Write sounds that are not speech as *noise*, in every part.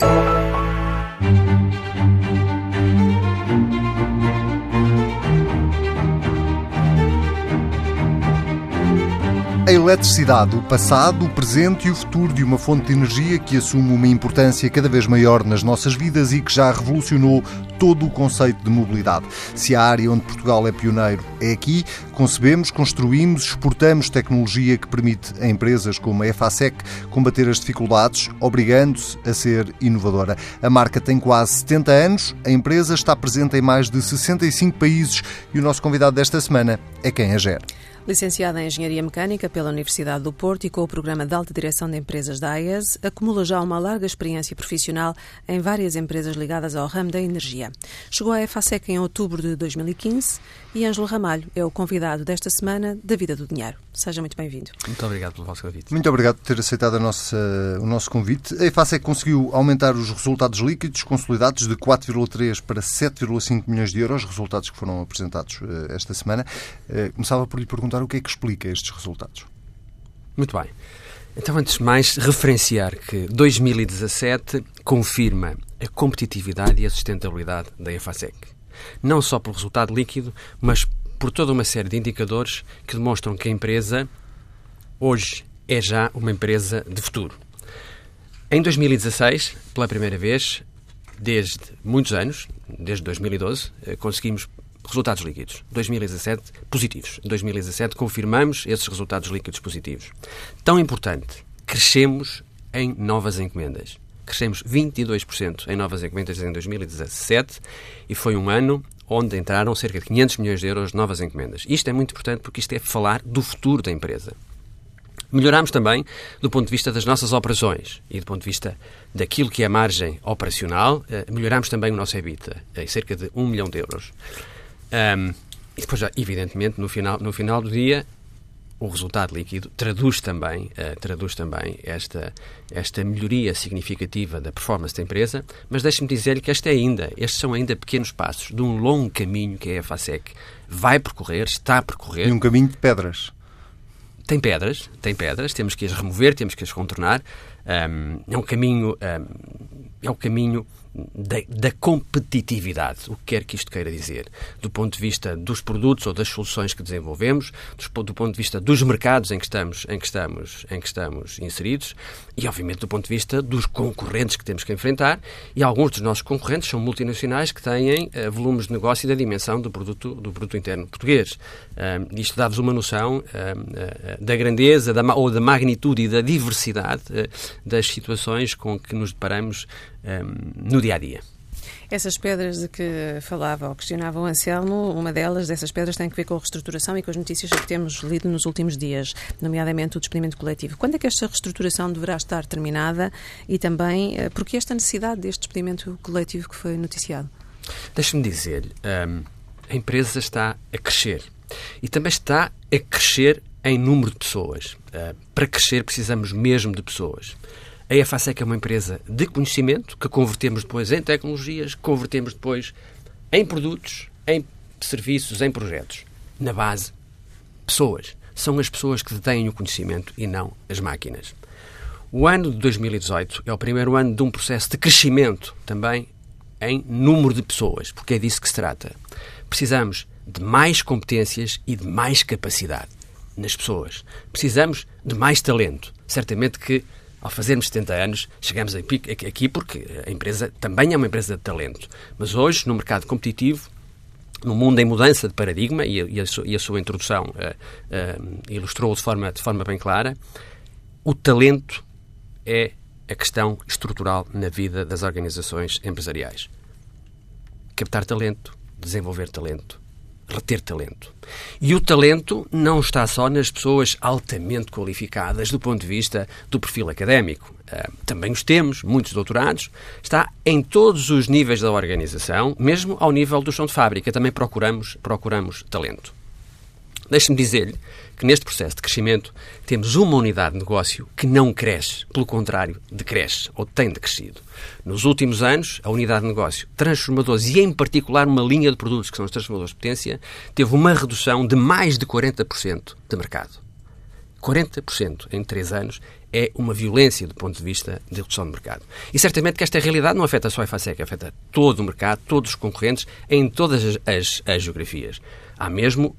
Thank you. A eletricidade, o passado, o presente e o futuro de uma fonte de energia que assume uma importância cada vez maior nas nossas vidas e que já revolucionou todo o conceito de mobilidade. Se a área onde Portugal é pioneiro é aqui, concebemos, construímos, exportamos tecnologia que permite a empresas como a EFASEC combater as dificuldades, obrigando-se a ser inovadora. A marca tem quase 70 anos, a empresa está presente em mais de 65 países e o nosso convidado desta semana é quem a gera. Licenciada em Engenharia Mecânica pela Universidade do Porto e com o Programa de Alta Direção de Empresas da AES, acumula já uma larga experiência profissional em várias empresas ligadas ao ramo da energia. Chegou à EFASEC em outubro de 2015 e Ângelo Ramalho é o convidado desta semana da Vida do Dinheiro. Seja muito bem-vindo. Muito obrigado pelo vosso convite. Muito obrigado por ter aceitado nossa, o nosso convite. A EFASEC conseguiu aumentar os resultados líquidos consolidados de 4,3 para 7,5 milhões de euros, resultados que foram apresentados uh, esta semana. Uh, começava por lhe perguntar o que é que explica estes resultados. Muito bem. Então, antes de mais, referenciar que 2017 confirma a competitividade e a sustentabilidade da EFASEC. Não só pelo resultado líquido, mas por toda uma série de indicadores que demonstram que a empresa hoje é já uma empresa de futuro. Em 2016, pela primeira vez, desde muitos anos, desde 2012, eh, conseguimos resultados líquidos. 2017 positivos. Em 2017 confirmamos esses resultados líquidos positivos. Tão importante, crescemos em novas encomendas. Crescemos 22% em novas encomendas em 2017 e foi um ano onde entraram cerca de 500 milhões de euros de novas encomendas. Isto é muito importante porque isto é falar do futuro da empresa. Melhorámos também do ponto de vista das nossas operações e do ponto de vista daquilo que é a margem operacional, eh, melhorámos também o nosso EBITDA, em cerca de 1 milhão de euros. Um, e depois, evidentemente, no final, no final do dia, o resultado líquido traduz também, uh, traduz também esta, esta melhoria significativa da performance da empresa, mas deixe-me dizer-lhe que este é ainda, estes são ainda pequenos passos de um longo caminho que a FASEC vai percorrer, está a percorrer. E um caminho de pedras. Tem pedras, tem pedras, temos que as remover, temos que as contornar. Um, é um caminho, um, é um caminho da, da, competitividade, o que quer que isto queira dizer, do ponto de vista dos produtos ou das soluções que desenvolvemos, do, do ponto de vista dos mercados em que estamos, em que estamos, em que estamos inseridos e, obviamente, do ponto de vista dos concorrentes que temos que enfrentar. E alguns dos nossos concorrentes são multinacionais que têm uh, volumes de negócio da dimensão do produto, do produto interno português. Isto dá-vos uma noção uh, da grandeza da, ou da magnitude e da diversidade das situações com que nos deparamos no dia a dia. Essas pedras de que falava ou questionava o Anselmo, uma delas, dessas pedras, tem que ver com a reestruturação e com as notícias que temos lido nos últimos dias, nomeadamente o despedimento coletivo. Quando é que esta reestruturação deverá estar terminada e também uh, porque esta necessidade deste despedimento coletivo que foi noticiado? Deixe-me dizer, um, a empresa está a crescer e também está a crescer em número de pessoas. Uh, para crescer precisamos mesmo de pessoas. A EFASEC é uma empresa de conhecimento que convertemos depois em tecnologias, convertemos depois em produtos, em serviços, em projetos. Na base, pessoas. São as pessoas que detêm o conhecimento e não as máquinas. O ano de 2018 é o primeiro ano de um processo de crescimento também em número de pessoas, porque é disso que se trata. Precisamos de mais competências e de mais capacidade nas pessoas. Precisamos de mais talento. Certamente que ao fazermos 70 anos, chegamos aqui porque a empresa também é uma empresa de talento. Mas hoje, no mercado competitivo, no mundo em mudança de paradigma, e a, e a sua introdução uh, uh, ilustrou de forma, de forma bem clara, o talento é a questão estrutural na vida das organizações empresariais. Captar talento, desenvolver talento, reter talento. E o talento não está só nas pessoas altamente qualificadas do ponto de vista do perfil académico. Uh, também os temos, muitos doutorados. Está em todos os níveis da organização, mesmo ao nível do chão de fábrica. Também procuramos, procuramos talento. Deixe-me dizer-lhe que neste processo de crescimento temos uma unidade de negócio que não cresce, pelo contrário, decresce ou tem decrescido. Nos últimos anos, a unidade de negócio transformadores e, em particular, uma linha de produtos que são os transformadores de potência, teve uma redução de mais de 40% de mercado. 40% em 3 anos é uma violência do ponto de vista de redução de mercado. E certamente que esta realidade não afeta só a EFASEC, afeta todo o mercado, todos os concorrentes, em todas as, as, as geografias. Há mesmo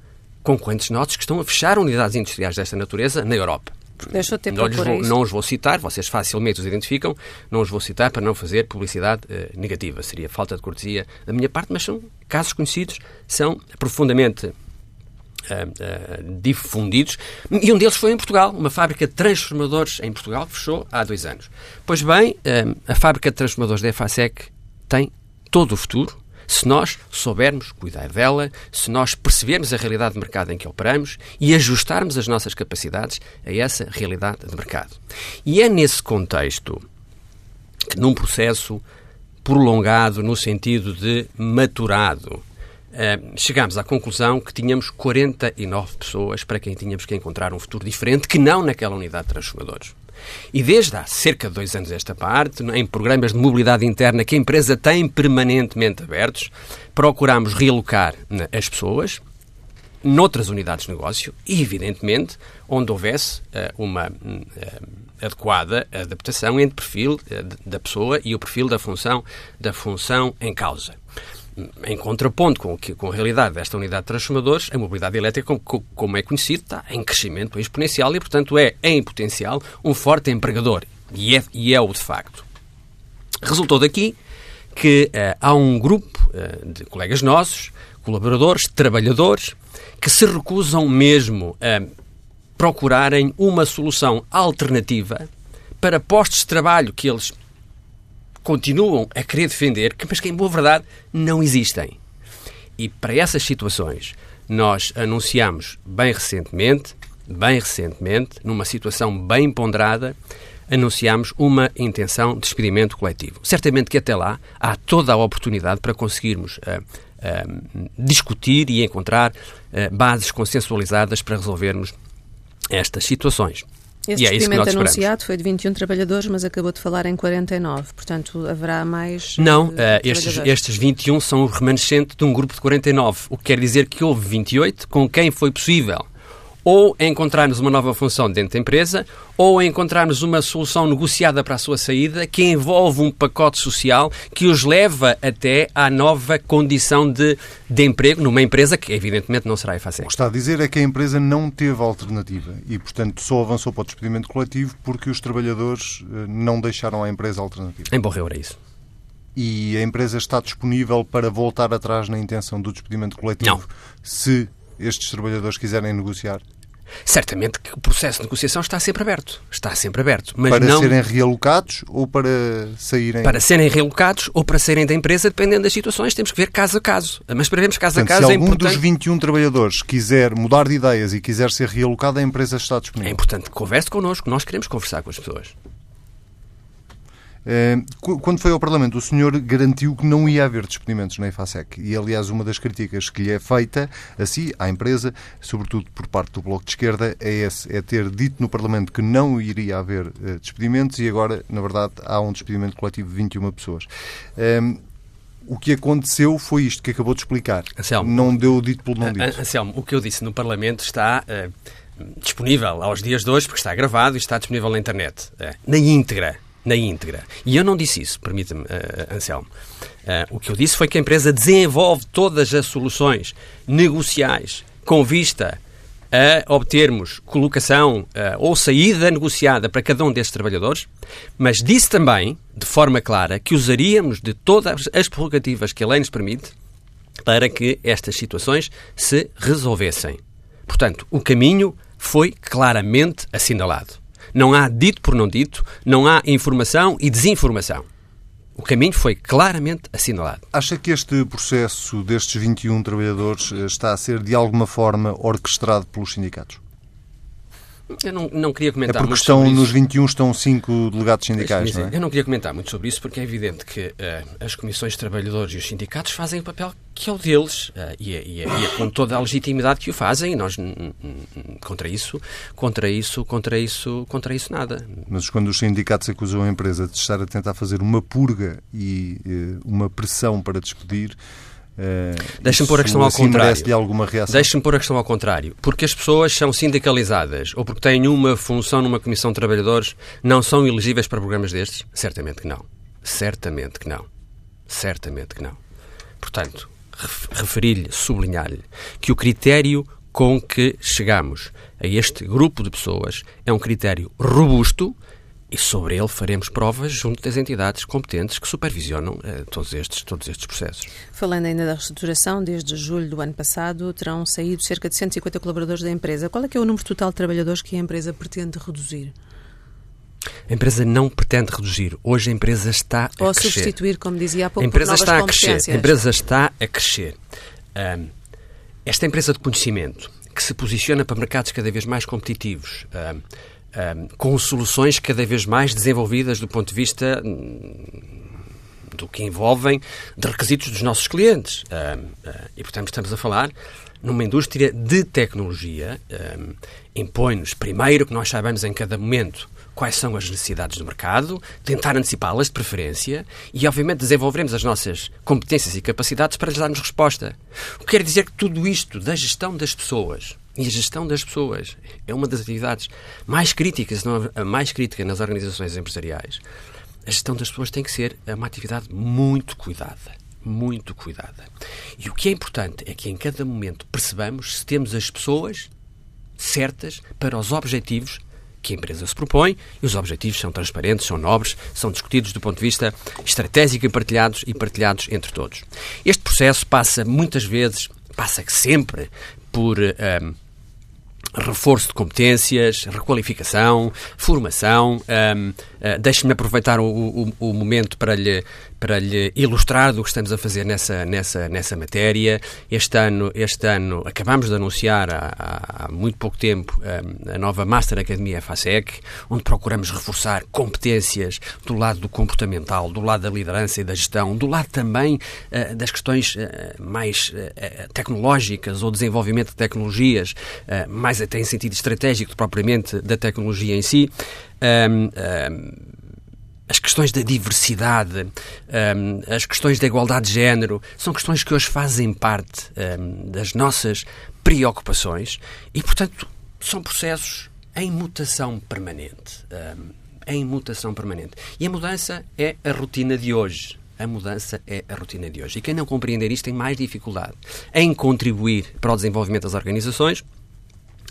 concorrentes nossos que estão a fechar unidades industriais desta natureza na Europa. Deixa eu ter não, vou, não os vou citar, vocês facilmente os identificam, não os vou citar para não fazer publicidade uh, negativa. Seria falta de cortesia da minha parte, mas são casos conhecidos, são profundamente uh, uh, difundidos. E um deles foi em Portugal, uma fábrica de transformadores em Portugal que fechou há dois anos. Pois bem, a fábrica de transformadores da EFASEC tem todo o futuro, se nós soubermos cuidar dela, se nós percebermos a realidade de mercado em que operamos e ajustarmos as nossas capacidades a essa realidade de mercado. E é nesse contexto que, num processo prolongado, no sentido de maturado, eh, chegámos à conclusão que tínhamos 49 pessoas para quem tínhamos que encontrar um futuro diferente que não naquela unidade de transformadores. E desde há cerca de dois anos esta parte, em programas de mobilidade interna que a empresa tem permanentemente abertos, procuramos realocar as pessoas noutras unidades de negócio e, evidentemente, onde houvesse uh, uma uh, adequada adaptação entre o perfil uh, da pessoa e o perfil da função, da função em causa em contraponto com, com a realidade desta unidade de transformadores, a mobilidade elétrica, como, como é conhecido, está em crescimento exponencial e, portanto, é, em potencial, um forte empregador. E é, e é o de facto. Resultou daqui que uh, há um grupo uh, de colegas nossos, colaboradores, trabalhadores, que se recusam mesmo a procurarem uma solução alternativa para postos de trabalho que eles continuam a querer defender, mas que em boa verdade não existem. E para essas situações, nós anunciamos bem recentemente, bem recentemente, numa situação bem ponderada, anunciamos uma intenção de despedimento coletivo. Certamente que até lá há toda a oportunidade para conseguirmos uh, uh, discutir e encontrar uh, bases consensualizadas para resolvermos estas situações. Esse e é isso que nós anunciado foi de 21 trabalhadores, mas acabou de falar em 49. Portanto, haverá mais. Não, uh, estes, estes 21 são o remanescente de um grupo de 49, o que quer dizer que houve 28 com quem foi possível ou encontrarmos uma nova função dentro da empresa, ou encontrarmos uma solução negociada para a sua saída que envolve um pacote social que os leva até à nova condição de, de emprego numa empresa que, evidentemente, não será fácil. O que está a dizer é que a empresa não teve alternativa e, portanto, só avançou para o despedimento coletivo porque os trabalhadores eh, não deixaram à empresa alternativa. Em Borreu era isso. E a empresa está disponível para voltar atrás na intenção do despedimento coletivo não. se estes trabalhadores quiserem negociar? Certamente que o processo de negociação está sempre aberto. Está sempre aberto. Mas para não... serem realocados ou para saírem. Para serem realocados ou para saírem da empresa, dependendo das situações, temos que ver caso a caso. Mas para vermos caso Portanto, a caso. Se é algum importante... dos 21 trabalhadores quiser mudar de ideias e quiser ser realocado, a empresa está disponível. É importante que converse connosco. Nós queremos conversar com as pessoas. Eh, quando foi ao Parlamento, o senhor garantiu que não ia haver despedimentos na EFASEC. E, aliás, uma das críticas que lhe é feita a si, à empresa, sobretudo por parte do Bloco de Esquerda, é, esse, é ter dito no Parlamento que não iria haver uh, despedimentos e agora, na verdade, há um despedimento coletivo de 21 pessoas. Ehm, o que aconteceu foi isto que acabou de explicar. Anselmo, não deu o dito pelo não dito. Anselmo, o que eu disse no Parlamento está uh, disponível aos dias de hoje, porque está gravado e está disponível na internet. Uh, na íntegra na íntegra. E eu não disse isso, permita-me, uh, Anselmo. Uh, o que eu disse foi que a empresa desenvolve todas as soluções negociais com vista a obtermos colocação uh, ou saída negociada para cada um desses trabalhadores, mas disse também, de forma clara, que usaríamos de todas as prerrogativas que a lei nos permite para que estas situações se resolvessem. Portanto, o caminho foi claramente assinalado. Não há dito por não dito, não há informação e desinformação. O caminho foi claramente assinalado. Acha que este processo destes 21 trabalhadores eh, está a ser, de alguma forma, orquestrado pelos sindicatos? Eu não, não queria comentar é porque muito estão, sobre isso. nos 21 estão cinco delegados sindicais, não é? Eu não queria comentar muito sobre isso porque é evidente que uh, as comissões de trabalhadores e os sindicatos fazem o papel que é o deles uh, e, é, e, é, e, é, com toda a legitimidade que o fazem e nós contra isso, contra isso, contra isso, contra isso nada. Mas quando os sindicatos acusam a empresa de estar a tentar fazer uma purga e uh, uma pressão para despedir, Uh, Deixa-me pôr a questão ao assim contrário. De alguma reação. Deixa-me pôr a questão ao contrário. Porque as pessoas são sindicalizadas ou porque têm uma função numa comissão de trabalhadores, não são elegíveis para programas destes? Certamente que não. Certamente que não. Certamente que não. Portanto, referir-lhe, sublinhar-lhe que o critério com que chegamos a este grupo de pessoas é um critério robusto e sobre ele faremos provas junto das entidades competentes que supervisionam uh, todos, estes, todos estes processos. Falando ainda da reestruturação, desde julho do ano passado terão saído cerca de 150 colaboradores da empresa. Qual é que é o número total de trabalhadores que a empresa pretende reduzir? A empresa não pretende reduzir. Hoje a empresa está a Ou crescer. substituir, como dizia há pouco, a empresa está a crescer. A empresa está a crescer. Um, esta empresa de conhecimento que se posiciona para mercados cada vez mais competitivos, um, um, com soluções cada vez mais desenvolvidas do ponto de vista hum, do que envolvem de requisitos dos nossos clientes. Um, uh, e, portanto, estamos a falar numa indústria de tecnologia. Um, Impõe-nos, primeiro, que nós saibamos em cada momento quais são as necessidades do mercado, tentar antecipá-las de preferência e, obviamente, desenvolveremos as nossas competências e capacidades para lhes darmos resposta. O que quer dizer que tudo isto da gestão das pessoas, e a gestão das pessoas é uma das atividades mais críticas, não a mais crítica nas organizações empresariais. A gestão das pessoas tem que ser uma atividade muito cuidada. Muito cuidada. E o que é importante é que em cada momento percebamos se temos as pessoas certas para os objetivos que a empresa se propõe e os objetivos são transparentes, são nobres, são discutidos do ponto de vista estratégico e partilhados e partilhados entre todos. Este processo passa muitas vezes, passa sempre por um, reforço de competências, requalificação, formação. Um, uh, Deixe-me aproveitar o, o, o, momento para lhe, para lhe ilustrar do que estamos a fazer nessa, nessa, nessa matéria. Este ano, este ano acabamos de anunciar há, há muito pouco tempo um, a nova Master Academia FASEC, onde procuramos reforçar competências do lado do comportamental, do lado da liderança e da gestão, do lado também uh, das questões mais tecnológicas ou desenvolvimento de tecnologias mais até em sentido estratégico propriamente da tecnologia em si. As questões da diversidade, um, as questões da igualdade de género, são questões que hoje fazem parte um, das nossas preocupações e, portanto, são processos em mutação permanente. Um, em mutação permanente. E a mudança é a rotina de hoje. A mudança é a rotina de hoje. E quem não compreender isto tem mais dificuldade em contribuir para o desenvolvimento das organizações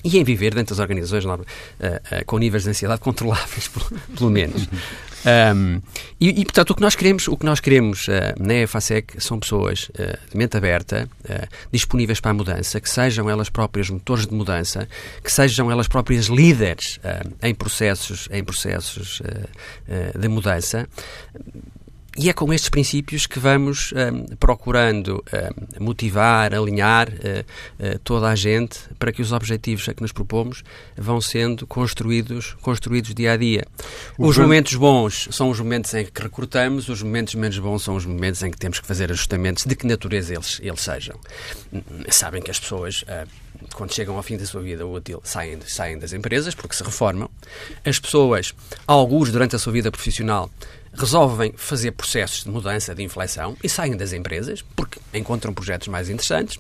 e em viver dentro das organizações uh, uh, com níveis de ansiedade controláveis, *laughs* pelo, menos. Um, e, e, portanto, o que nós queremos, o que nós queremos uh, na EFASEC são pessoas de mente aberta, disponíveis para a mudança, que sejam elas próprias motores de mudança, que sejam elas próprias líderes em processos, em processos de mudança e é com estes princípios que vamos um, procurando um, motivar, alinhar uh, uh, toda a gente para que os objetivos a que nos propomos vão sendo construídos, construídos dia a dia. O os momentos bons são os momentos em que recrutamos, os momentos menos bons são os momentos em que temos que fazer ajustamentos de que natureza eles, eles sejam. Sabem que as pessoas. Uh, quando chegam ao fim da sua vida útil, saem, saem das empresas porque se reformam. As pessoas, alguns durante a sua vida profissional, resolvem fazer processos de mudança, de inflexão e saem das empresas porque encontram projetos mais interessantes.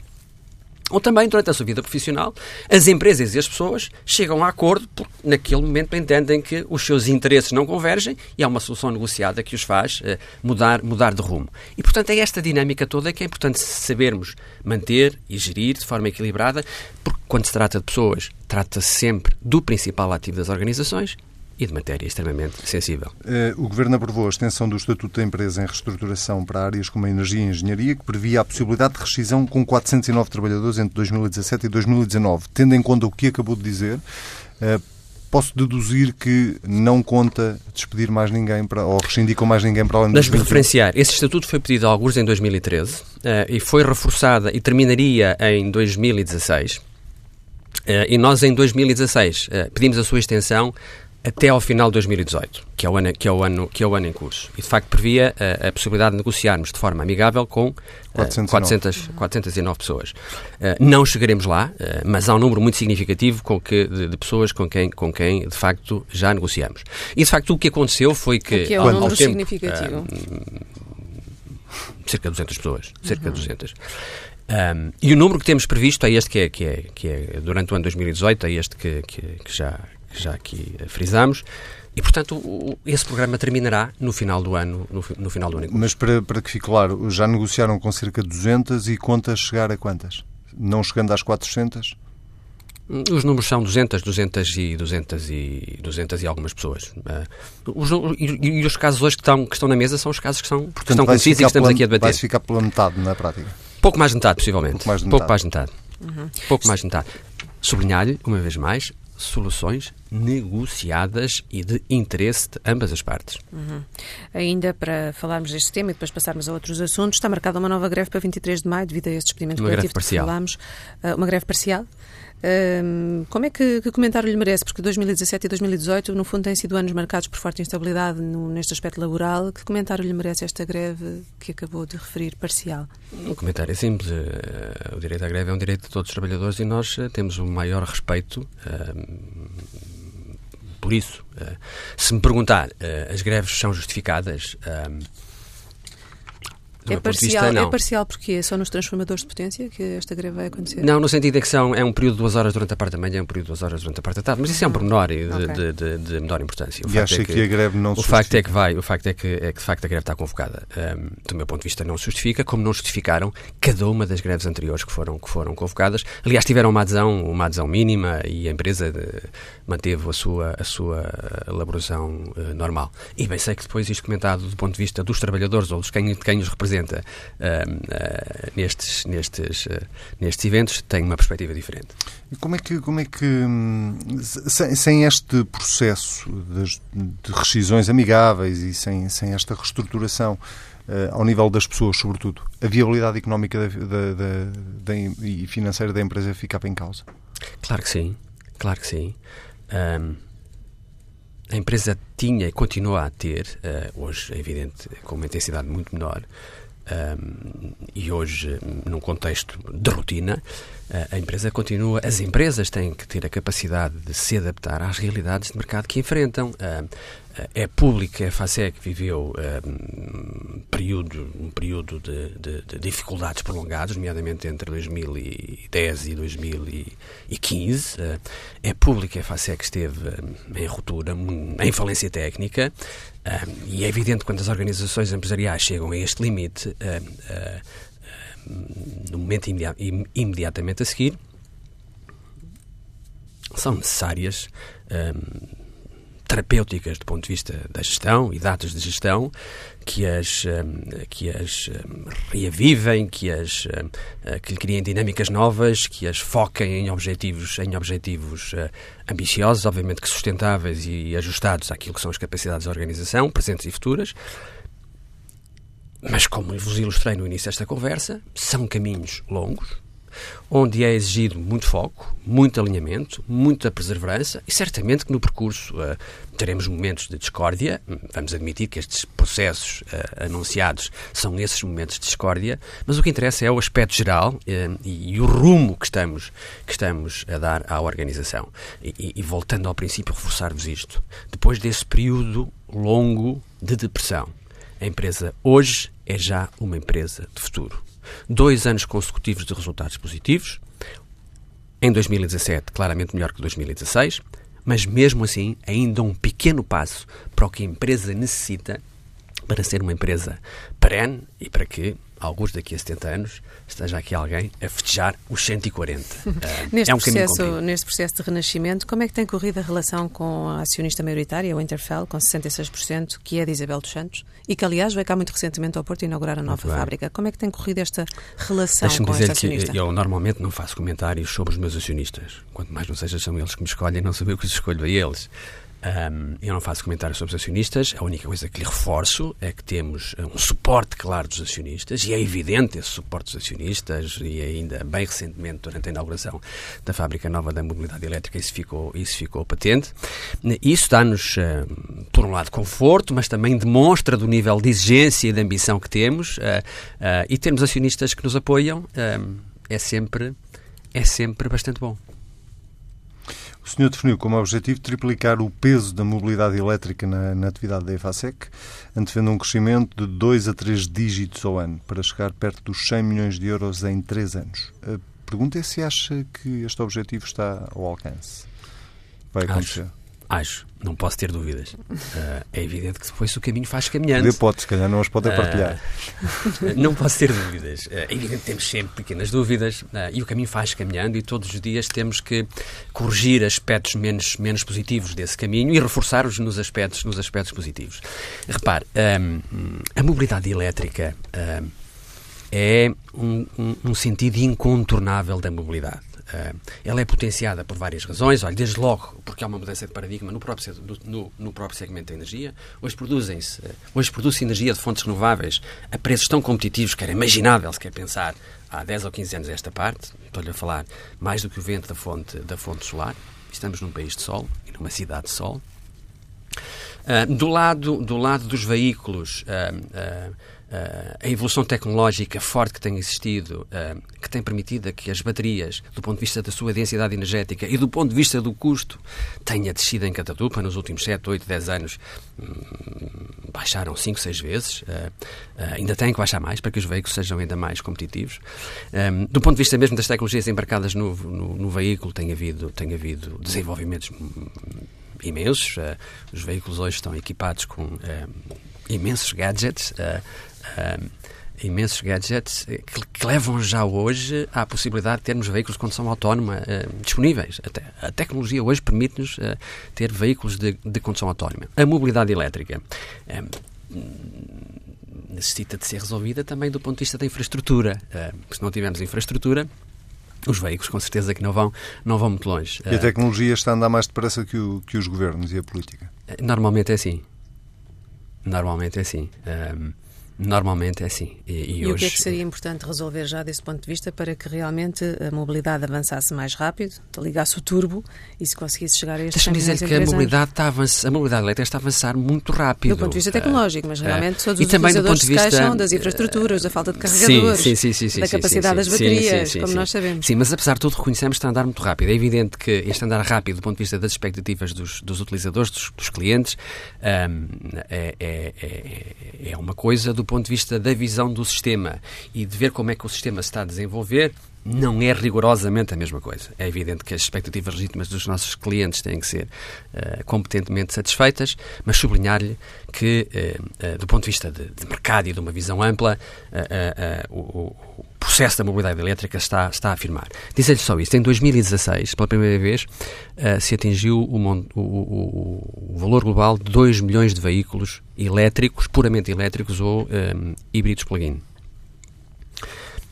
Ou também, durante a sua vida profissional, as empresas e as pessoas chegam a acordo porque, naquele momento, entendem que os seus interesses não convergem e há uma solução negociada que os faz uh, mudar, mudar de rumo. E, portanto, é esta dinâmica toda que é importante sabermos manter e gerir de forma equilibrada, porque, quando se trata de pessoas, trata-se sempre do principal ativo das organizações e de matéria extremamente sensível. Eh, o Governo aprovou a extensão do Estatuto da Empresa em reestruturação para áreas como a energia e a engenharia, que previa a possibilidade de rescisão com 409 trabalhadores entre 2017 e 2019. Tendo em conta o que acabou de dizer, eh, posso deduzir que não conta despedir mais ninguém para, ou rescindir com mais ninguém para além Deixe-me referenciar. Esse estatuto foi pedido a alguns em 2013 uh, e foi reforçada e terminaria em 2016. Uh, e nós, em 2016, uh, pedimos a sua extensão até ao final de 2018, que é o ano, que é o ano, que é o ano em curso. E, de facto, previa a, eh, a possibilidade de negociarmos de forma amigável com 409, 400, 409 pessoas. Uh, não chegaremos lá, uh, mas há um número muito significativo com que, de, de, pessoas com quem, com quem, de facto, já negociamos. E, de facto, o que aconteceu foi que... O que é um número tempo, significativo? Cerca de 200 pessoas. Cerca uhum. de 200. Um, e o número que temos previsto é este que é, que é, que é durante o ano 2018, é este que, que, que já, que já aqui frisamos. E, portanto, esse programa terminará no final do ano. No, no final do ano. Mas, para, para que fique claro, já negociaram com cerca de 200 e contas chegar a quantas? Não chegando às 400? Os números são 200, 200 e 200 e, 200 e algumas pessoas. Uh, os, e, e, os casos hoje que estão, que estão na mesa são os casos que, são, Portanto, que estão conhecidos e que estamos aqui a debater. Vai ficar pela metade na prática? Pouco mais de metade, possivelmente. Pouco mais de metade. Pouco mais de metade. Uhum. Pouco mais de metade. Sublinhar-lhe, uma vez mais, soluções negociadas e de interesse de ambas as partes. Uhum. Ainda para falarmos deste tema e depois passarmos a outros assuntos, está marcada uma nova greve para 23 de maio devido a este despedimento uma coletivo greve parcial. que falámos. Uh, uma greve parcial? Um, como é que, que, comentário lhe merece? Porque 2017 e 2018, no fundo, têm sido anos marcados por forte instabilidade no, neste aspecto laboral. Que comentário lhe merece esta greve que acabou de referir parcial? O comentário é simples. Uh, o direito à greve é um direito de todos os trabalhadores e nós uh, temos o maior respeito por isso. se me perguntar, as greves são justificadas? É parcial, vista, é parcial porque é só nos transformadores de potência que esta greve vai acontecer? Não, no sentido é que são, é um período de duas horas durante a parte da manhã, é um período de duas horas durante a parte da tarde, mas isso é um pormenor de, okay. de, de, de, menor importância. O e acha é que, que, a greve não o facto é que vai, O facto é que, é que de facto a greve está convocada. Um, do meu ponto de vista não se justifica, como não justificaram cada uma das greves anteriores que foram, que foram convocadas. Aliás, tiveram uma adesão, uma adesão mínima e a empresa manteve a sua, a sua elaboração uh, normal. E bem sei que depois isto comentado do ponto de vista dos trabalhadores ou dos quem, de quem os representa uh, uh, nestes, nestes, uh, nestes eventos tem uma perspectiva diferente. E como é que, como é que hum, sem, sem este processo de, de rescisões amigáveis e sem, sem esta reestruturação ao nível das pessoas, sobretudo, a viabilidade económica da, da, da, e financeira da empresa ficava em causa? Claro que sim, claro que sim. Um, a empresa tinha e continua a ter, uh, hoje é evidente, com uma intensidade muito menor, um, e hoje, num contexto de rotina, a empresa continua, as empresas têm que ter a capacidade de se adaptar às realidades de mercado que enfrentam. É pública, a FASEC viveu um período, um período de, de, de dificuldades prolongadas, nomeadamente entre 2010 e 2015. É pública, a FASEC esteve em ruptura, em falência técnica, e é evidente que quando as organizações empresariais chegam a este limite, no momento imediatamente a seguir, são necessárias terapêuticas do ponto de vista da gestão e dados de gestão que as, um, que as um, reavivem, que, as, uh, que lhe criem dinâmicas novas, que as foquem em objetivos, em objetivos uh, ambiciosos, obviamente que sustentáveis e ajustados àquilo que são as capacidades da organização, presentes e futuras, mas, como vos ilustrei no início desta conversa, são caminhos longos, onde é exigido muito foco, muito alinhamento, muita perseverança e certamente que no percurso uh, teremos momentos de discórdia. Vamos admitir que estes processos uh, anunciados são esses momentos de discórdia, mas o que interessa é o aspecto geral uh, e, e, o rumo que estamos, que estamos a dar à organização. E, e, e voltando ao princípio, reforçar-vos isto. Depois desse período longo de depressão, a empresa hoje é já uma empresa de futuro. Dois anos consecutivos de resultados positivos. Em 2017, claramente melhor que 2016, mas mesmo assim, ainda um pequeno passo para o que a empresa necessita para ser uma empresa perene e para que alguns daqui a 70 anos, esteja aqui alguém a festejar os 140. Uh, neste, é um processo, neste processo de renascimento, como é que tem corrido a relação com a acionista maioritária, o Interfell, com 66%, que é de Isabel dos Santos, e que, aliás, veio cá muito recentemente ao Porto inaugurar a nova fábrica. Como é que tem corrido esta relação com esta acionista? eu normalmente não faço comentários sobre os meus acionistas. Quanto mais não seja, são eles que me escolhem, não saber o que escolho a eles. Um, eu não faço comentários sobre os acionistas, a única coisa que lhe reforço é que temos um suporte claro dos acionistas, e é evidente esse suporte dos acionistas, e ainda bem recentemente, durante a inauguração da fábrica nova da mobilidade elétrica, isso ficou, isso ficou patente. Isso dá-nos, por um lado, conforto, mas também demonstra do nível de exigência e de ambição que temos, uh, uh, e termos acionistas que nos apoiam é, sempre, é sempre bastante bom. O senhor definiu como objetivo triplicar o peso da mobilidade elétrica na, na atividade da EFASEC, antevendo um crescimento de 2 a 3 dígitos ao ano, para chegar perto dos 100 milhões de euros em 3 anos. A pergunta é se acha que este objetivo está ao alcance. Vai acontecer? Acho. Acho, não posso ter dúvidas. Uh, é evidente que depois o caminho faz caminhando. pode, se calhar não as pode partilhar. Uh, *laughs* não posso ter dúvidas. Uh, é evidente que temos sempre pequenas dúvidas e o caminho faz caminhando e todos os dias temos que corrigir aspectos menos, menos positivos desse caminho e reforçar-os nos aspectos, nos aspectos positivos. Repare, um, a mobilidade elétrica um, é um, um, um sentido incontornável da mobilidade. Uh, ela é potenciada por várias razões. Olha, desde logo, porque há uma mudança de paradigma no próprio, no, no próprio segmento da energia. Hoje produzem-se, uh, hoje produz-se energia de fontes renováveis a preços tão competitivos que era imaginável, se quer pensar, há 10 ou 15 anos esta parte. Estou-lhe a falar mais do que o vento da fonte, da fonte solar. Estamos num país de sol e numa cidade de sol. Uh, do, lado, do lado dos veículos, Uh, a evolução tecnológica forte que tem existido, uh, que tem permitido que as baterias, do ponto de vista da sua densidade energética e do ponto de vista do custo, tenha descido em catatupa nos últimos 7, 8, 10 anos, um, baixaram 5, 6 vezes. Uh, ainda têm que baixar mais para que os veículos sejam ainda mais competitivos. Um, do ponto de vista mesmo das tecnologias embarcadas no, no, no veículo, tem havido, tem havido desenvolvimentos imensos. os veículos hoje estão equipados com imensos gadgets. Uh, uh, imensos gadgets que, que, levam já hoje à possibilidade de termos veículos de condução autónoma uh, disponíveis. Até, a tecnologia hoje permite-nos uh, ter veículos de, de, condução autónoma. A mobilidade elétrica necessita de ser resolvida também do ponto de vista da infraestrutura. se não tivermos infraestrutura, os veículos com certeza que não vão, não vão muito longe. E a tecnologia está a andar mais depressa que, o, que os governos e a política? Normalmente é assim. Normalmente é assim. Um, Normalmente é assim. E, e, e hoje... o que é que seria importante resolver já desse ponto de vista para que realmente a mobilidade avançasse mais rápido, ligasse o turbo e se conseguisse chegar a estes Deixa-me dizer que a mobilidade, está a, avançar, a mobilidade elétrica está a avançar muito rápido. Do ponto de vista tecnológico, mas realmente uh, todos os e também do ponto de vista, queixam das infraestruturas, da falta de carregadores, sim, sim, sim, da capacidade das baterias, como nós sabemos. Sim, mas apesar de tudo reconhecemos que está a andar muito rápido. É evidente que este andar rápido do ponto de vista das expectativas dos, dos utilizadores, dos, dos clientes, um, é, é, é, é uma coisa do ponto de vista da visão do sistema e de ver como é que o sistema se está a desenvolver, não é rigorosamente a mesma coisa. É evidente que as expectativas legítimas dos nossos clientes têm que ser uh, competentemente satisfeitas, mas sublinhar-lhe que, uh, uh, do ponto de vista de, de, mercado e de uma visão ampla, o, processo da mobilidade elétrica está, está a afirmar. Dizer-lhe só isso. Em 2016, pela primeira vez, se atingiu o, o, valor global de 2 milhões de veículos elétricos, puramente elétricos ou um, híbridos plug-in.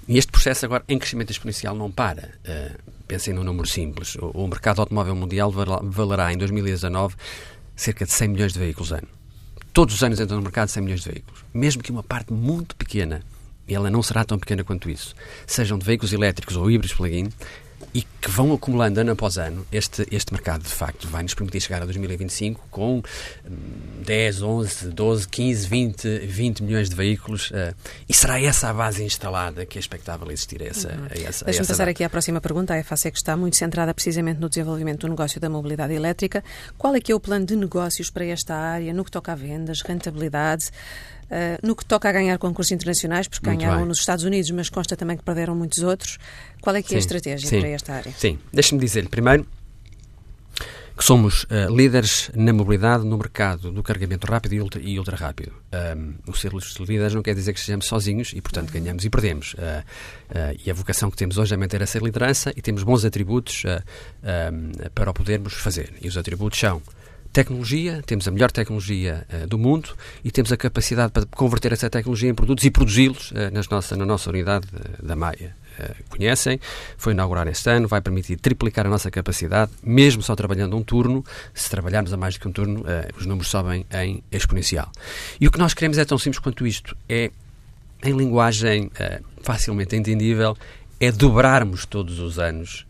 E este processo agora em crescimento exponencial não para. Uh, pensem num número simples. O, o mercado automóvel mundial valerá em 2019 cerca de 100 milhões de veículos ano. Todos os anos entram no mercado 100 milhões de veículos. Mesmo que uma parte muito pequena, ela não será tão pequena quanto isso, sejam de veículos elétricos ou híbridos plug-in, e que vão acumulando ano após ano, este, este mercado de facto vai nos permitir chegar a 2025 com 10, 11, 12, 15, 20, 20 milhões de veículos uh, e será essa a base instalada que é expectável existir a essa, uhum. essa Deixa-me passar data. aqui à próxima pergunta. A EFASEC está muito centrada precisamente no desenvolvimento do negócio da mobilidade elétrica. Qual é que é o plano de negócios para esta área, no que toca a vendas, rentabilidade? Uh, no que toca a ganhar concursos internacionais, porque Muito ganharam bem. nos Estados Unidos, mas consta também que perderam muitos outros, qual é que é a estratégia sim, para esta área? Sim, deixe-me dizer-lhe primeiro que somos uh, líderes na mobilidade no mercado do carregamento rápido e ultra, e ultra rápido. Um, o ser líderes não quer dizer que estejamos sozinhos e, portanto, ganhamos e perdemos. Uh, uh, e a vocação que temos hoje é manter essa liderança e temos bons atributos para o podermos fazer. E os atributos são tecnologia, temos a melhor tecnologia uh, do mundo e temos a capacidade para converter essa tecnologia em produtos e produzi-los uh, na nossa unidade da Maia. Conhecem, foi inaugurado este ano, vai permitir triplicar a nossa capacidade, mesmo só trabalhando um turno. Se trabalharmos a mais do que um turno, os números sobem em exponencial. E o que nós queremos é tão simples quanto isto: é, em linguagem facilmente entendível, é dobrarmos todos os anos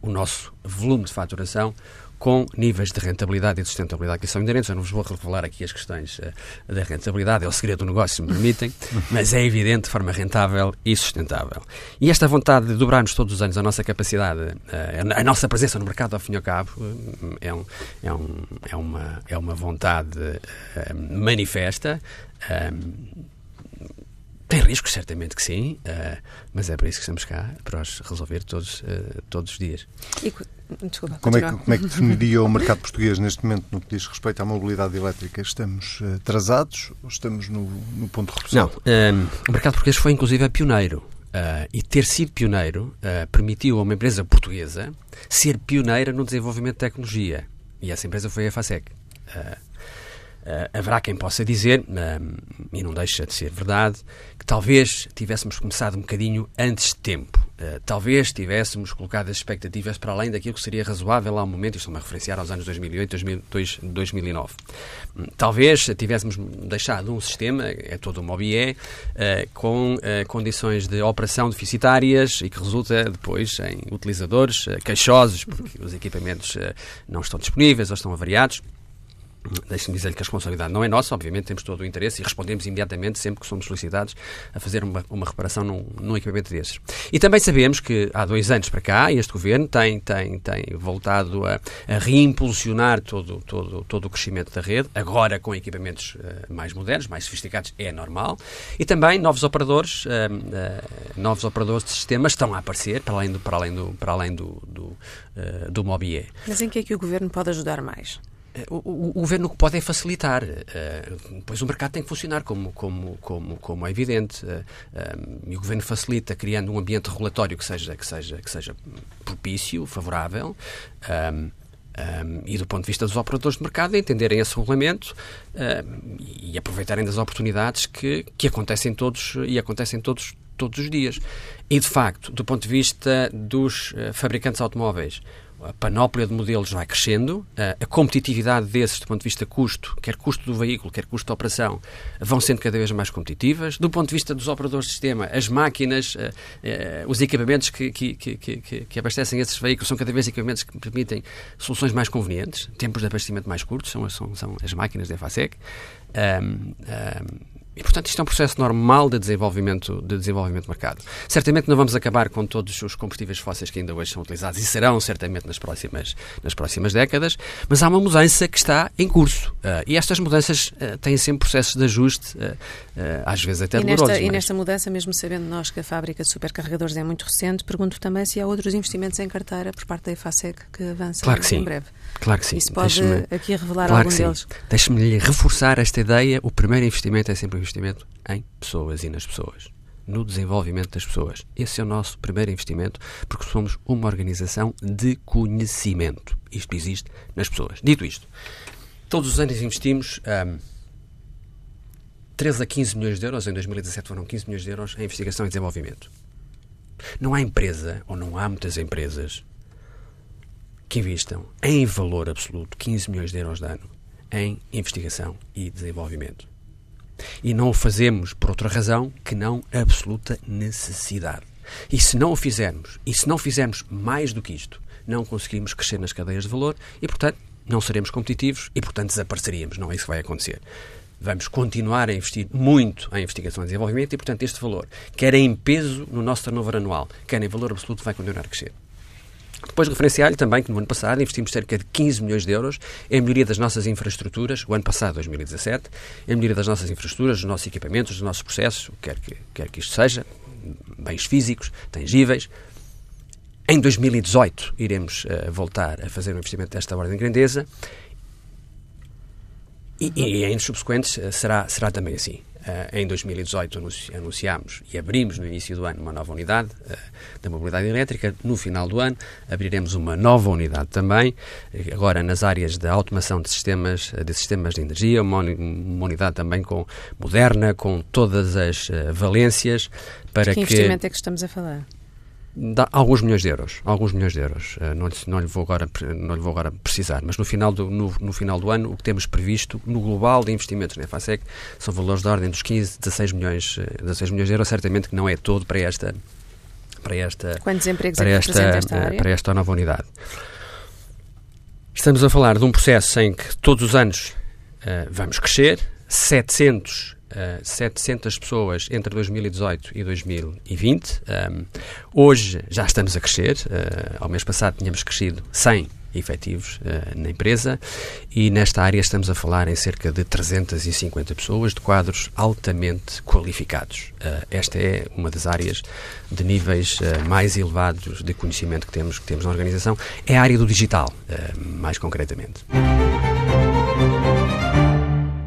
o nosso volume de faturação com níveis de rentabilidade e de sustentabilidade que são inerentes. Eu não vos vou revelar aqui as questões uh, da rentabilidade, é o segredo do negócio, se me permitem, *laughs* mas é evidente de forma rentável e sustentável. E esta vontade de dobrarmos todos os anos a nossa capacidade, uh, a nossa presença no mercado, ao fim e ao cabo, uh, é, um, é, um, é, uma, é uma vontade manifesta. Tem riscos, certamente que sim, uh, mas é para isso que estamos cá, para os resolver todos, uh, todos os dias. E, desculpa, como, é que, como é que definiria o mercado português neste momento no que diz respeito à mobilidade elétrica? Estamos uh, atrasados ou estamos no, no ponto de redução? Não, o mercado português foi inclusive pioneiro. e ter sido pioneiro permitiu a uma empresa portuguesa ser pioneira no desenvolvimento de tecnologia. E essa empresa foi a FASEC. Uh, haverá quem possa dizer, uh, e não deixa de ser verdade, que talvez tivéssemos começado um bocadinho antes de tempo. Uh, talvez tivéssemos colocado as expectativas para além daquilo que seria razoável ao momento, estou-me a referenciar aos anos 2008, 2002, 2009. talvez tivéssemos deixado um sistema, é todo uma OBE, com condições de operação deficitárias e que resulta depois em utilizadores queixosos, porque os equipamentos não estão disponíveis ou estão avariados. Deixe-me dizer-lhe que a responsabilidade não é nossa, obviamente temos todo o interesse e respondemos imediatamente sempre que somos solicitados a fazer uma, uma reparação num, num, equipamento desses. E também sabemos que há dois anos para cá este governo tem, tem, tem voltado a, a reimpulsionar todo, todo, todo o crescimento da rede, agora com equipamentos uh, mais modernos, mais sofisticados, é normal, e também novos operadores, uh, uh, novos operadores de sistemas estão a aparecer para além do, para além do, para além do, do, do MOBIE. Mas em que é que o governo pode ajudar mais? O, o, o, governo que pode é facilitar, uh, pois o mercado tem que funcionar como, como, como, como é evidente. Uh, e o governo facilita criando um ambiente regulatório que seja, que seja, que seja propício, favorável. Um, um, e do ponto de vista dos operadores de mercado, entenderem esse regulamento um, e aproveitarem das oportunidades que, que acontecem todos e acontecem todos todos os dias. E, de facto, do ponto de vista dos uh, fabricantes automóveis, a panóplia de modelos vai crescendo, a competitividade desses, do ponto de vista custo, quer custo do veículo, quer custo da operação, vão sendo cada vez mais competitivas. Do ponto de vista dos operadores de sistema, as máquinas, os equipamentos que, que, que, que abastecem esses veículos são cada vez equipamentos que permitem soluções mais convenientes, tempos de abastecimento mais curtos, são, são, são as máquinas da EFASEC. Um, um, e, portanto, isto é um processo normal de desenvolvimento, de desenvolvimento de mercado. Certamente não vamos acabar com todos os combustíveis fósseis que ainda hoje são utilizados e serão certamente nas próximas, nas próximas décadas, mas há uma mudança que está em curso. Uh, e estas mudanças uh, têm sempre processos de ajuste, uh, às vezes até e dolorosos. Nesta, mas... E nesta mudança, mesmo sabendo nós que a fábrica de supercarregadores é muito recente, pergunto também se há outros investimentos em carteira por parte da EFASEC que avançam claro que em sim. breve. Claro que sim. Isso pode aqui revelar claro algum deles. Deixe-me reforçar esta ideia. O primeiro investimento é sempre o investimento em pessoas e nas pessoas. No desenvolvimento das pessoas. Esse é o nosso primeiro investimento, porque somos uma organização de conhecimento. Isto existe nas pessoas. Dito isto, todos os anos investimos um, 13 a 15 milhões de euros. Em 2017 foram 15 milhões de euros em investigação e desenvolvimento. Não há empresa, ou não há muitas empresas, que investam em valor absoluto 15 milhões de euros de ano em investigação e desenvolvimento. E não o fazemos por outra razão que não absoluta necessidade. E se não o fizermos, e se não fizermos mais do que isto, não conseguimos crescer nas cadeias de valor e, portanto, não seremos competitivos e, portanto, desapareceríamos. Não é isso que vai acontecer. Vamos continuar a investir muito em investigação e desenvolvimento e, portanto, este valor, quer em peso no nosso turnover anual, quer em valor absoluto, vai continuar a crescer. Depois referenciar-lhe também que no ano passado investimos cerca de 15 milhões de euros em melhoria das nossas infraestruturas, o ano passado, 2017, em melhoria das nossas infraestruturas, dos nossos equipamentos, dos nossos processos, quer que, quer que isto seja, bens físicos, tangíveis, em 2018 iremos uh, voltar a fazer um investimento desta ordem de grandeza e, e em subsequentes uh, será, será também assim. Uh, em 2018 anunciámos e abrimos no início do ano uma nova unidade uh, da mobilidade elétrica. No final do ano abriremos uma nova unidade também, agora nas áreas da automação de sistemas de, sistemas de energia, uma, unidade também com moderna, com todas as valências. Para que, que investimento é que estamos a falar? Dá alguns milhões de euros, alguns milhões de euros. Uh, não, lhe, não, lhe vou agora, não lhe vou agora precisar, mas no final, do, no, no, final do ano o que temos previsto no global de investimentos na EFASEC são valores de ordem dos 15, 16 milhões, 16 milhões de euros, certamente que não é todo para esta para esta Quantos empregos para é esta, esta para esta nova unidade. Estamos a falar de um processo em que todos os anos uh, vamos crescer, 700 uh, 700 pessoas entre 2018 e 2020. Um, hoje já estamos a crescer. Uh, ao mês passado tínhamos crescido 100 efetivos uh, na empresa e nesta área estamos a falar em cerca de 350 pessoas de quadros altamente qualificados. Uh, esta é uma das áreas de níveis uh, mais elevados de conhecimento que temos, que temos na organização. É a área do digital, mais concretamente.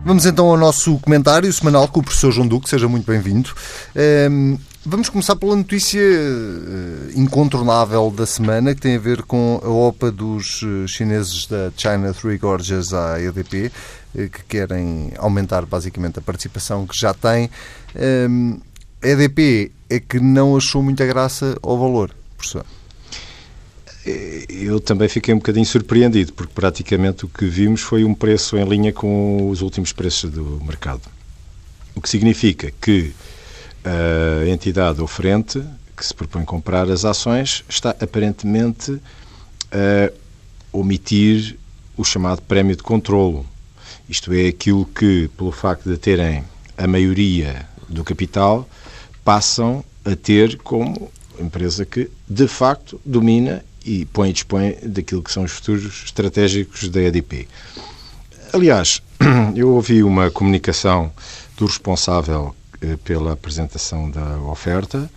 Vamos então ao nosso comentário semanal com o professor João Duque, seja muito bem-vindo. Ehm, vamos começar pela notícia eh, incontornável da semana, que tem a ver com a OPA dos eh, chineses da China Three Gorges à EDP, eh, que querem aumentar basicamente a participação que já tem. Ehm, a EDP é que não achou muita graça ao valor, professor. Eu também fiquei um bocadinho surpreendido, porque praticamente o que vimos foi um preço em linha com os últimos preços do mercado. O que significa que a entidade oferente, que se propõe comprar as ações, está aparentemente a omitir o chamado prémio de controlo. Isto é aquilo que, pelo facto de terem a maioria do capital, passam a ter como empresa que, de facto, domina e põe e dispõe daquilo que são os futuros estratégicos da EDP. Aliás, *clears throat* eu ouvi uma comunicação do responsável eh, pela apresentação da oferta,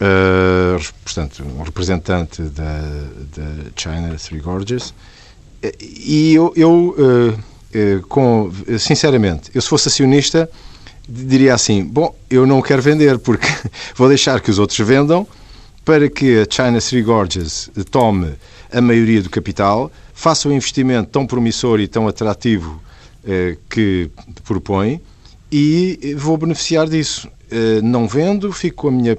uh, portanto, um representante da, da China Three Gorges, e eu, eu uh, com, sinceramente, eu se fosse acionista, diria assim: bom, eu não quero vender porque *laughs* vou deixar que os outros vendam para que a China Three Gorges tome a maioria do capital, faça o um investimento tão promissor e tão atrativo eh, que propõe e vou beneficiar disso. Eh, não vendo, fico com a minha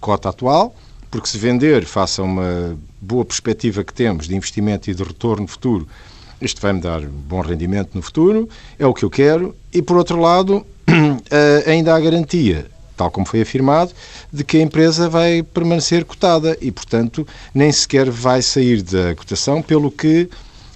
cota atual, porque se vender, faça uma boa perspectiva que temos de investimento e de retorno futuro, isto vai-me dar bom rendimento no futuro, é o que eu quero, e por outro lado, *clears throat* eh, ainda há garantia tal como foi afirmado, de que a empresa vai permanecer cotada e, portanto, nem sequer vai sair da cotação, pelo que,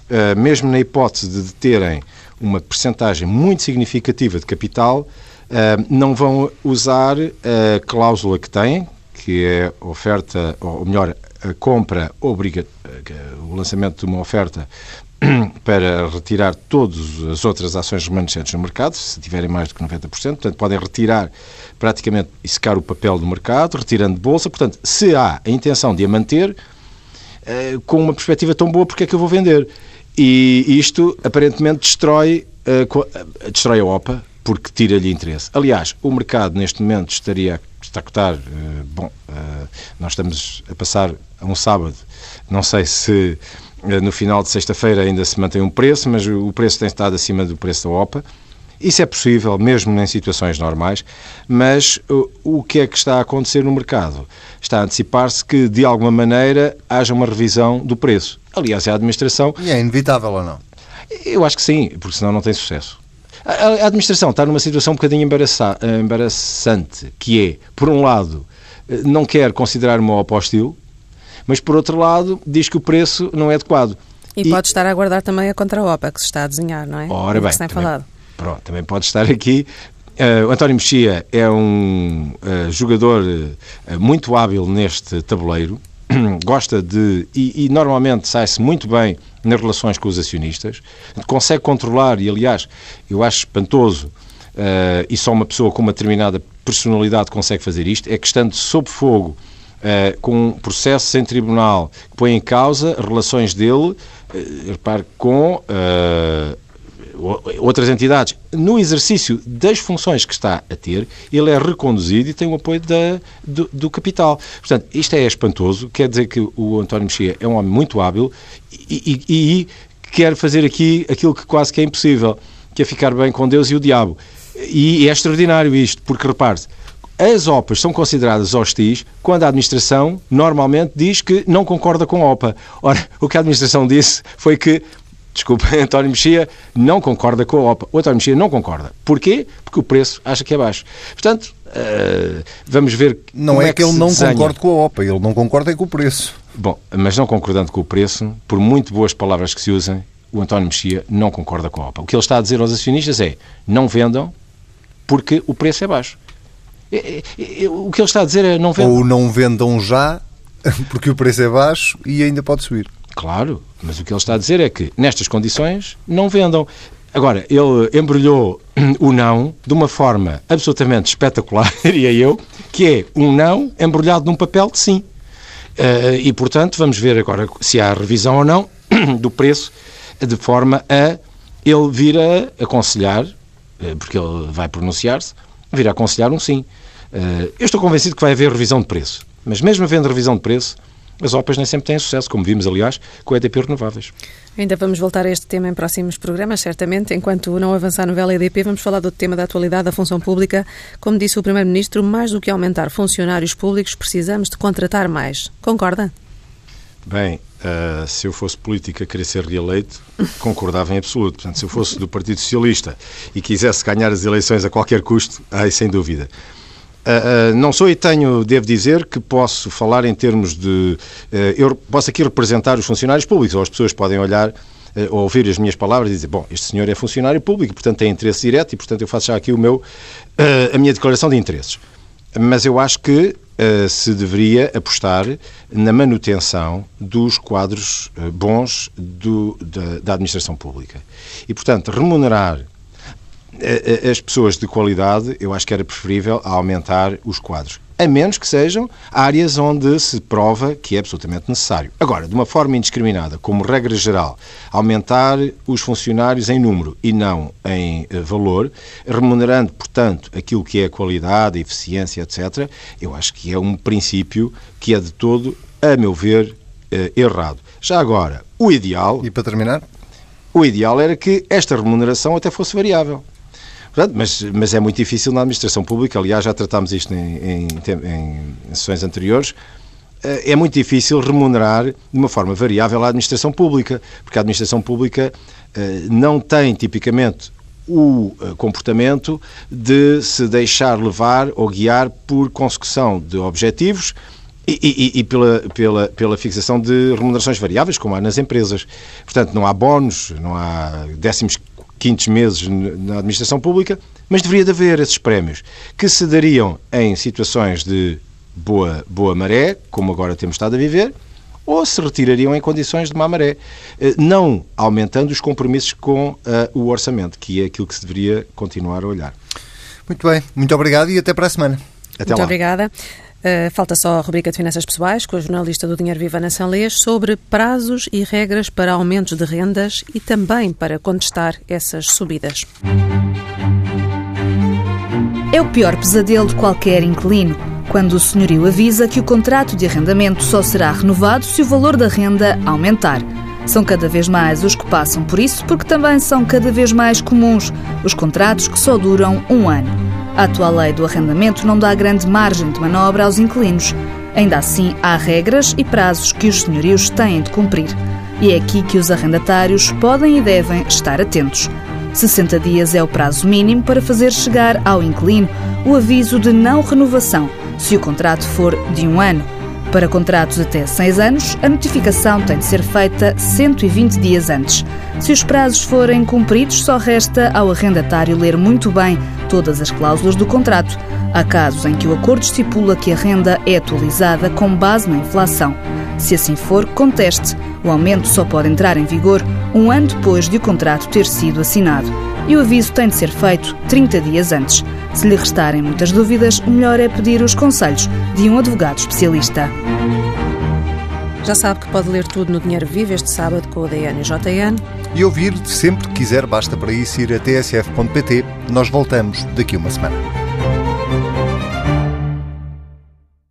eh, mesmo na hipótese de terem uma percentagem muito significativa de capital, eh, não vão usar a cláusula que têm, que é oferta, ou melhor, a compra obriga o lançamento de uma oferta *clears throat* para retirar todas as outras ações remanescentes no mercado, se tiverem mais do que 90%, portanto, podem retirar praticamente e secar o papel do mercado, retirando bolsa. Portanto, se há a intenção de a manter, eh, com uma perspectiva tão boa, porque é que eu vou vender? E isto aparentemente destrói, eh, destrói a OPA, porque tira-lhe interesse. Aliás, o mercado neste momento estaria a cotar, eh, bom, nós estamos a passar a um sábado, não sei se eh, no final de sexta-feira ainda se mantém um preço, mas o preço tem estado acima do preço da OPA. Isso é possível, mesmo em situações normais, mas o que é que está a acontecer no mercado? Está a antecipar-se que, de alguma maneira, haja uma revisão do preço. Aliás, é a administração. E é inevitável ou não? Eu acho que sim, porque senão não tem sucesso. A administração está numa situação um bocadinho embaraçante, que é, por um lado, eh, não quer considerar uma OPA hostil, mas por outro lado diz que o preço não é adequado. E, e... pode estar a aguardar também a contra-OPA que se está a desenhar, não é? Ora bem, também, falado. Pronto, também pode estar aqui. Uh, o António Mexia é um uh, jogador uh, muito hábil neste tabuleiro, *clears throat* gosta de. e, e normalmente sai-se muito bem nas relações com os acionistas, consegue controlar, e aliás, eu acho espantoso, e só uma pessoa com uma determinada personalidade consegue fazer isto, é que estando sob fogo uh, com processos em tribunal que põem em causa relações dele, uh, repare, com uh, outras entidades. No exercício das funções que está a ter, ele é reconduzido e tem o apoio da, do, do, capital. Portanto, isto é espantoso, quer dizer que o António Mexia é um homem muito hábil e, e, e quer fazer aqui aquilo que quase que é impossível, que é ficar bem com Deus e o diabo. E é extraordinário isto, porque repare-se, as OPAs são consideradas hostis quando a administração normalmente diz que não concorda com a OPA. Ora, o que a administração disse foi que desculpa, *laughs* António Mexia não concorda com a OPA. O António Mexia não concorda. Porquê? Porque o preço acha que é baixo. Portanto, uh, vamos ver. Não é, é que, ele não desenha. concorda com a OPA, ele não concorda é com o preço. Bom, mas não concordando com o preço, por muito boas palavras que se usem, o António Mexia não concorda com a OPA. O que ele está a dizer aos acionistas é não vendam porque o preço é baixo. O que ele está a dizer é não vendam. Ou não vendam já *laughs* porque o preço é baixo e ainda pode subir. Claro, mas o que ele está a dizer é que, nestas condições, não vendam. Agora, ele embrulhou *clears throat* o não de uma forma absolutamente espetacular, *laughs* diria eu, que é um não embrulhado num papel de sim. Uh, e, portanto, vamos ver agora se há revisão ou não *clears throat* do preço, de forma a ele vir a aconselhar, uh, porque ele vai pronunciar-se, vir a aconselhar um sim. Uh, eu estou convencido que vai haver revisão de preço. Mas mesmo havendo revisão de preço, as OPAs nem sempre têm sucesso, como vimos, aliás, com o EDP Renováveis. Ainda vamos voltar a este tema em próximos programas, certamente. Enquanto não avançar no VLEDP, vamos falar do tema da atualidade da função pública. Como disse o Primeiro-Ministro, mais do que aumentar funcionários públicos, precisamos de contratar mais. Concorda? Bem, uh, se eu fosse político a querer ser reeleito, concordava em absoluto. Portanto, se eu fosse do Partido Socialista e quisesse ganhar as eleições a qualquer custo, aí sem dúvida. Uh, uh, não sou e tenho, devo dizer, que posso falar em termos de. Eu posso aqui representar os funcionários públicos, ou as pessoas podem olhar ou ouvir as minhas palavras e dizer: bom, este senhor é funcionário público, portanto tem interesse direto e, portanto, eu faço já aqui o meu, a minha declaração de interesses. Mas eu acho que se deveria apostar na manutenção dos quadros bons do, da, da administração pública. E, portanto, remunerar as pessoas de qualidade, eu acho que era preferível aumentar os quadros. A menos que sejam áreas onde se prova que é absolutamente necessário. Agora, de uma forma indiscriminada, como regra geral, aumentar os funcionários em número e não em eh, valor, remunerando, portanto, aquilo que é a qualidade, a eficiência, etc., eu acho que é um princípio que é de todo, a meu ver, eh, errado. Já agora, o ideal. E para terminar? O ideal era que esta remuneração até fosse variável. Portanto, mas, mas é muito difícil na administração pública, aliás, já tratámos isto em, em, em sessões anteriores, eh, é muito difícil remunerar de uma forma variável a administração pública, porque a administração pública eh, não tem tipicamente o eh, comportamento de se deixar levar ou guiar por consecução de objetivos e, e, e, pela, pela, pela fixação de remunerações variáveis, como há nas empresas. Portanto, não há bónus, não há décimos quintos meses na administração pública, mas deveria de haver esses prémios que se dariam em situações de boa, boa maré, como agora temos estado a viver, ou se retirariam em condições de má maré, eh, não aumentando os compromissos com uh, o orçamento, que é aquilo que se deveria continuar a olhar. Muito bem, muito obrigado e até para a semana. Até muito lá. obrigada. Uh, falta só a rubrica de finanças pessoais com a jornalista do Dinheiro Viva na Sanlês sobre prazos e regras para aumentos de rendas e também para contestar essas subidas. É o pior pesadelo de qualquer inquilino. Quando o senhorio avisa que o contrato de arrendamento só será renovado se o valor da renda aumentar. São cada vez mais os que passam por isso, porque também são cada vez mais comuns os contratos que só duram um ano. A atual lei do arrendamento não dá grande margem de manobra aos inquilinos. Ainda assim, há regras e prazos que os senhorios têm de cumprir. E é aqui que os arrendatários podem e devem estar atentos. 60 dias é o prazo mínimo para fazer chegar ao inquilino o aviso de não renovação, se o contrato for de um ano. Para contratos até 6 anos, a notificação tem de ser feita 120 dias antes. Se os prazos forem cumpridos, só resta ao arrendatário ler muito bem todas as cláusulas do contrato. Há casos em que o acordo estipula que a renda é atualizada com base na inflação. Se assim for, conteste. O aumento só pode entrar em vigor um ano depois de o contrato ter sido assinado. E o aviso tem de ser feito 30 dias antes. Se lhe restarem muitas dúvidas, o melhor é pedir os conselhos de um advogado especialista. Já sabe que pode ler tudo no Dinheiro Vivo este sábado com o DN e JN. E ouvir sempre que quiser, basta para isso ir a tsf.pt. Nós voltamos daqui uma semana.